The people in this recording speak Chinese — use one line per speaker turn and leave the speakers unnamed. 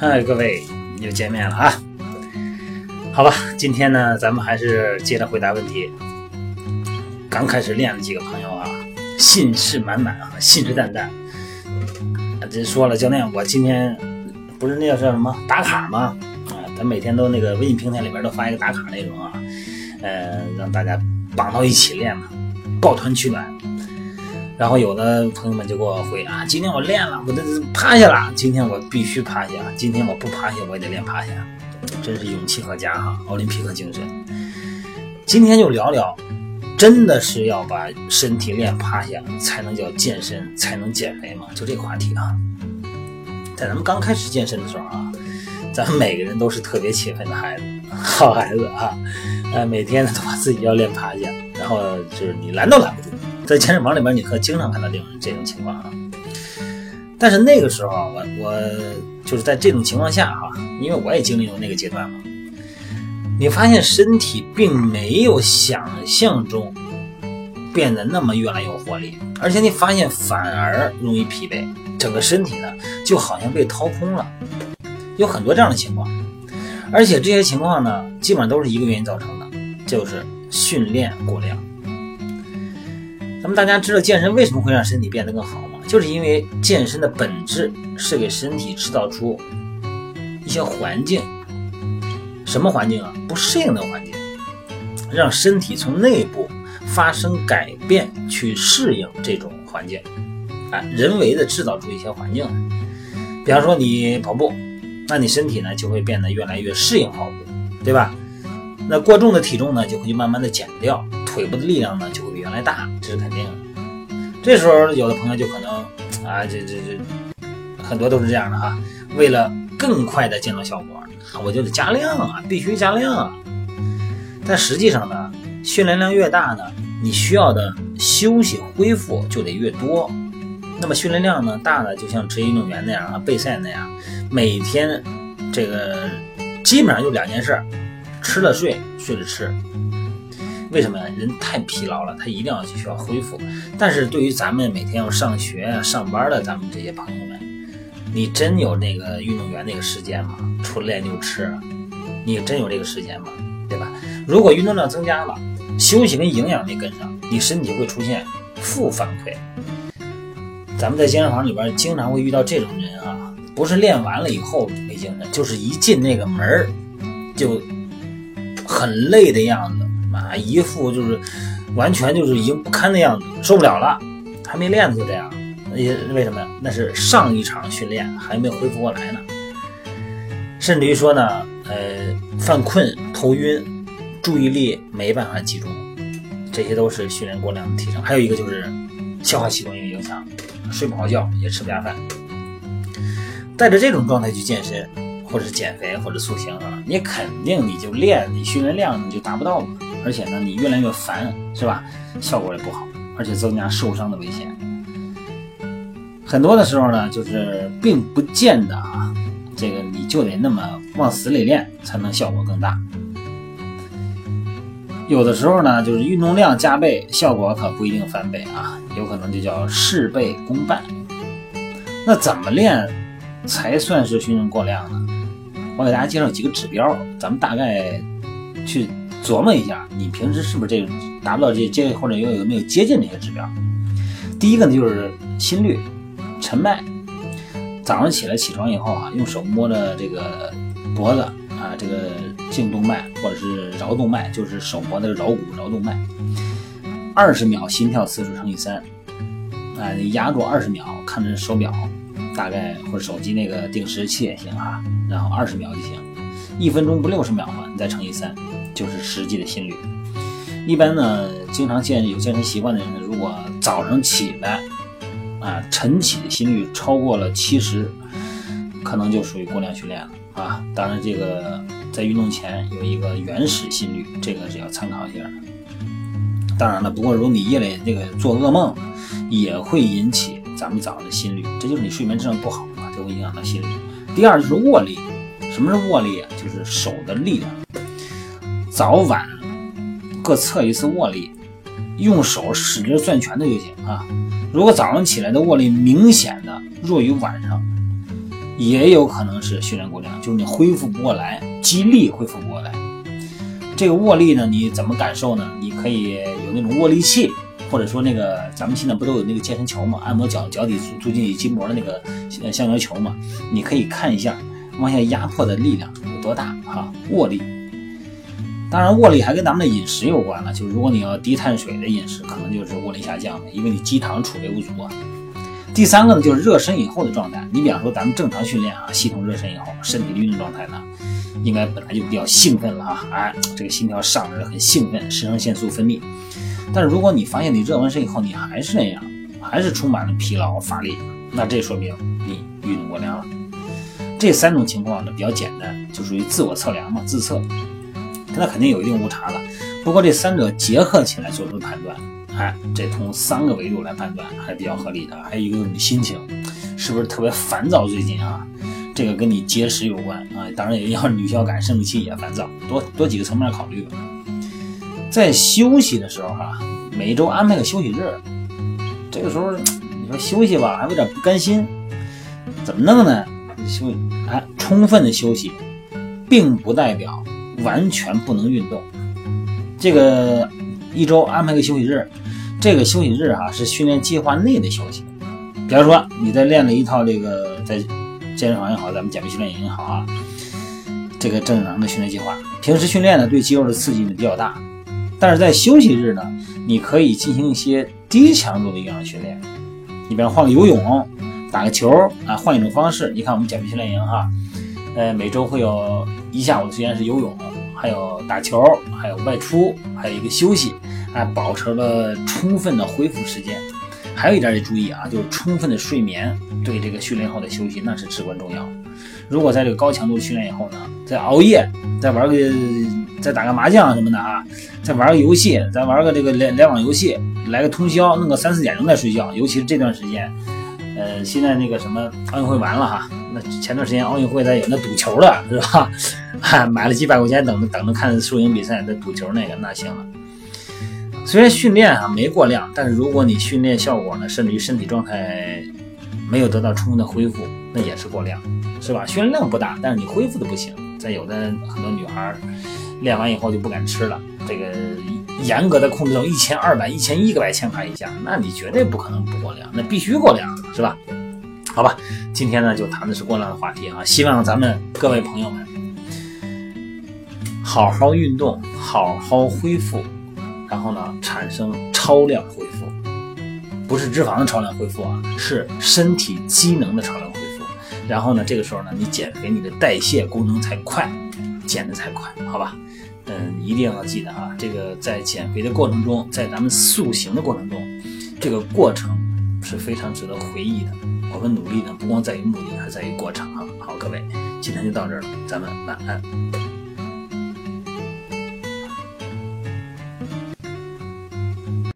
嗨，各位又见面了啊！好吧，今天呢，咱们还是接着回答问题。刚开始练的几个朋友啊，信誓满满啊，信誓旦旦。这说了，教练，我今天不是那叫叫什么打卡吗？啊，咱每天都那个微信平台里边都发一个打卡内容啊，呃，让大家绑到一起练嘛，抱团取暖。然后有的朋友们就给我回啊，今天我练了，我都趴下了。今天我必须趴下，今天我不趴下我也得练趴下，真是勇气可嘉哈，奥林匹克精神。今天就聊聊，真的是要把身体练趴下才能叫健身，才能减肥吗？就这个话题啊，在咱们刚开始健身的时候啊，咱们每个人都是特别勤奋的孩子，好孩子啊，呃，每天都把自己要练趴下，然后就是你拦都拦不住。在健身房里边，你可经常看到这种这种情况啊。但是那个时候，我我就是在这种情况下哈，因为我也经历过那个阶段嘛。你发现身体并没有想象中变得那么越来越有活力，而且你发现反而容易疲惫，整个身体呢就好像被掏空了。有很多这样的情况，而且这些情况呢，基本上都是一个原因造成的，就是训练过量。咱们大家知道健身为什么会让身体变得更好吗？就是因为健身的本质是给身体制造出一些环境，什么环境啊？不适应的环境，让身体从内部发生改变，去适应这种环境，啊，人为的制造出一些环境。比方说你跑步，那你身体呢就会变得越来越适应跑步，对吧？那过重的体重呢就会慢慢的减掉，腿部的力量呢就会来大，这是肯定的。这时候有的朋友就可能啊，这这这很多都是这样的哈，为了更快的见到效果，我就得加量啊，必须加量啊。但实际上呢，训练量越大呢，你需要的休息恢复就得越多。那么训练量呢大的，就像职业运动员那样啊，备赛那样，每天这个基本上就两件事。吃了睡，睡了吃，为什么呀？人太疲劳了，他一定要去需要恢复。但是对于咱们每天要上学啊、上班的咱们这些朋友们，你真有那个运动员那个时间吗？除了练就吃，你真有这个时间吗？对吧？如果运动量增加了，休息跟营养没跟上，你身体会出现负反馈。咱们在健身房里边经常会遇到这种人啊，不是练完了以后没精神，就是一进那个门儿就。很累的样子啊，一副就是完全就是已经不堪的样子，受不了了，还没练就这样，也为什么呀？那是上一场训练还没恢复过来呢，甚至于说呢，呃，犯困、头晕、注意力没办法集中，这些都是训练过量的提升。还有一个就是消化系统有影响，睡不好觉，也吃不下饭，带着这种状态去健身。或者是减肥或者塑形啊，你肯定你就练，你训练量你就达不到了，而且呢，你越来越烦，是吧？效果也不好，而且增加受伤的危险。很多的时候呢，就是并不见得啊，这个你就得那么往死里练才能效果更大。有的时候呢，就是运动量加倍，效果可不一定翻倍啊，有可能就叫事倍功半。那怎么练才算是训练过量呢？我给大家介绍几个指标，咱们大概去琢磨一下，你平时是不是这达不到这接，或者有有没有接近这些指标？第一个呢就是心率、晨脉。早上起来起床以后啊，用手摸着这个脖子啊，这个颈动脉或者是桡动脉，就是手脖的桡骨、桡动脉，二十秒心跳次数乘以三，啊，你压住二十秒，看着手表。大概或者手机那个定时器也行哈，然后二十秒就行，一分钟不六十秒吗？你再乘以三，就是实际的心率。一般呢，经常健有健身习惯的人呢，如果早上起来啊，晨起的心率超过了七十，可能就属于过量训练了啊。当然，这个在运动前有一个原始心率，这个是要参考一下。当然了，不过如果你夜里这个做噩梦，也会引起。咱们早上的心率，这就是你睡眠质量不好啊，就会影响到心率。第二就是握力，什么是握力啊？就是手的力量。早晚各测一次握力，用手使劲攥拳头就行啊。如果早上起来的握力明显的弱于晚上，也有可能是训练过量，就是你恢复不过来，肌力恢复不过来。这个握力呢，你怎么感受呢？你可以有那种握力器，或者说那个咱们现在不都有那个健身球嘛，按摩脚脚底促进筋膜的那个橡胶球嘛，你可以看一下往下压迫的力量有多大哈，握力。当然，握力还跟咱们的饮食有关了，就是如果你要低碳水的饮食，可能就是握力下降的，因为你肌糖储备不足啊。第三个呢，就是热身以后的状态。你比方说咱们正常训练啊，系统热身以后，身体的运动状态呢？应该本来就比较兴奋了啊，哎，这个心跳上来了很兴奋，肾上腺素分泌。但是如果你发现你热完身以后你还是那样，还是充满了疲劳乏力，那这说明你运动过量了。这三种情况呢比较简单，就属于自我测量嘛，自测，那肯定有一定误差了。不过这三者结合起来做出判断，哎，这从三个维度来判断还比较合理的。还有一个你心情是不是特别烦躁？最近啊？这个跟你节食有关啊，当然也要女小感、生理期也烦躁，多多几个层面考虑。在休息的时候哈，每周安排个休息日，这个时候你说休息吧，还有点不甘心，怎么弄呢？休息哎，充分的休息，并不代表完全不能运动。这个一周安排个休息日，这个休息日哈是训练计划内的休息。比方说你在练了一套这个在。健身房也好，咱们减肥训练营也好啊，这个正常的训练计划，平时训练呢对肌肉的刺激呢比较大，但是在休息日呢，你可以进行一些低强度的有氧训练。你比方换个游泳、打个球啊，换一种方式。你看我们减肥训练营哈，呃，每周会有一下午的时间是游泳，还有打球，还有外出，还有一个休息，啊，保持了充分的恢复时间。还有一点得注意啊，就是充分的睡眠对这个训练后的休息那是至关重要。如果在这个高强度训练以后呢，再熬夜，再玩个，再打个麻将什么的啊，再玩个游戏，再玩个这个联联网游戏，来个通宵，弄个三四点钟再睡觉。尤其是这段时间，呃，现在那个什么奥运会完了哈，那前段时间奥运会咱有那赌球的是吧？买了几百块钱等着等着看输赢比赛，那赌球那个那行了。虽然训练啊没过量，但是如果你训练效果呢，甚至于身体状态没有得到充分的恢复，那也是过量，是吧？训练量不大，但是你恢复的不行。再有的很多女孩练完以后就不敢吃了，这个严格的控制到一千二百、一千一百千卡以下，那你绝对不可能不过量，那必须过量，是吧？好吧，今天呢就谈的是过量的话题啊，希望咱们各位朋友们好好运动，好好恢复。然后呢，产生超量恢复，不是脂肪的超量恢复啊，是身体机能的超量恢复。然后呢，这个时候呢，你减肥，你的代谢功能才快，减的才快，好吧？嗯，一定要记得啊，这个在减肥的过程中，在咱们塑形的过程中，这个过程是非常值得回忆的。我们努力呢，不光在于目的，还在于过程啊。好，各位，今天就到这儿了，咱们晚安。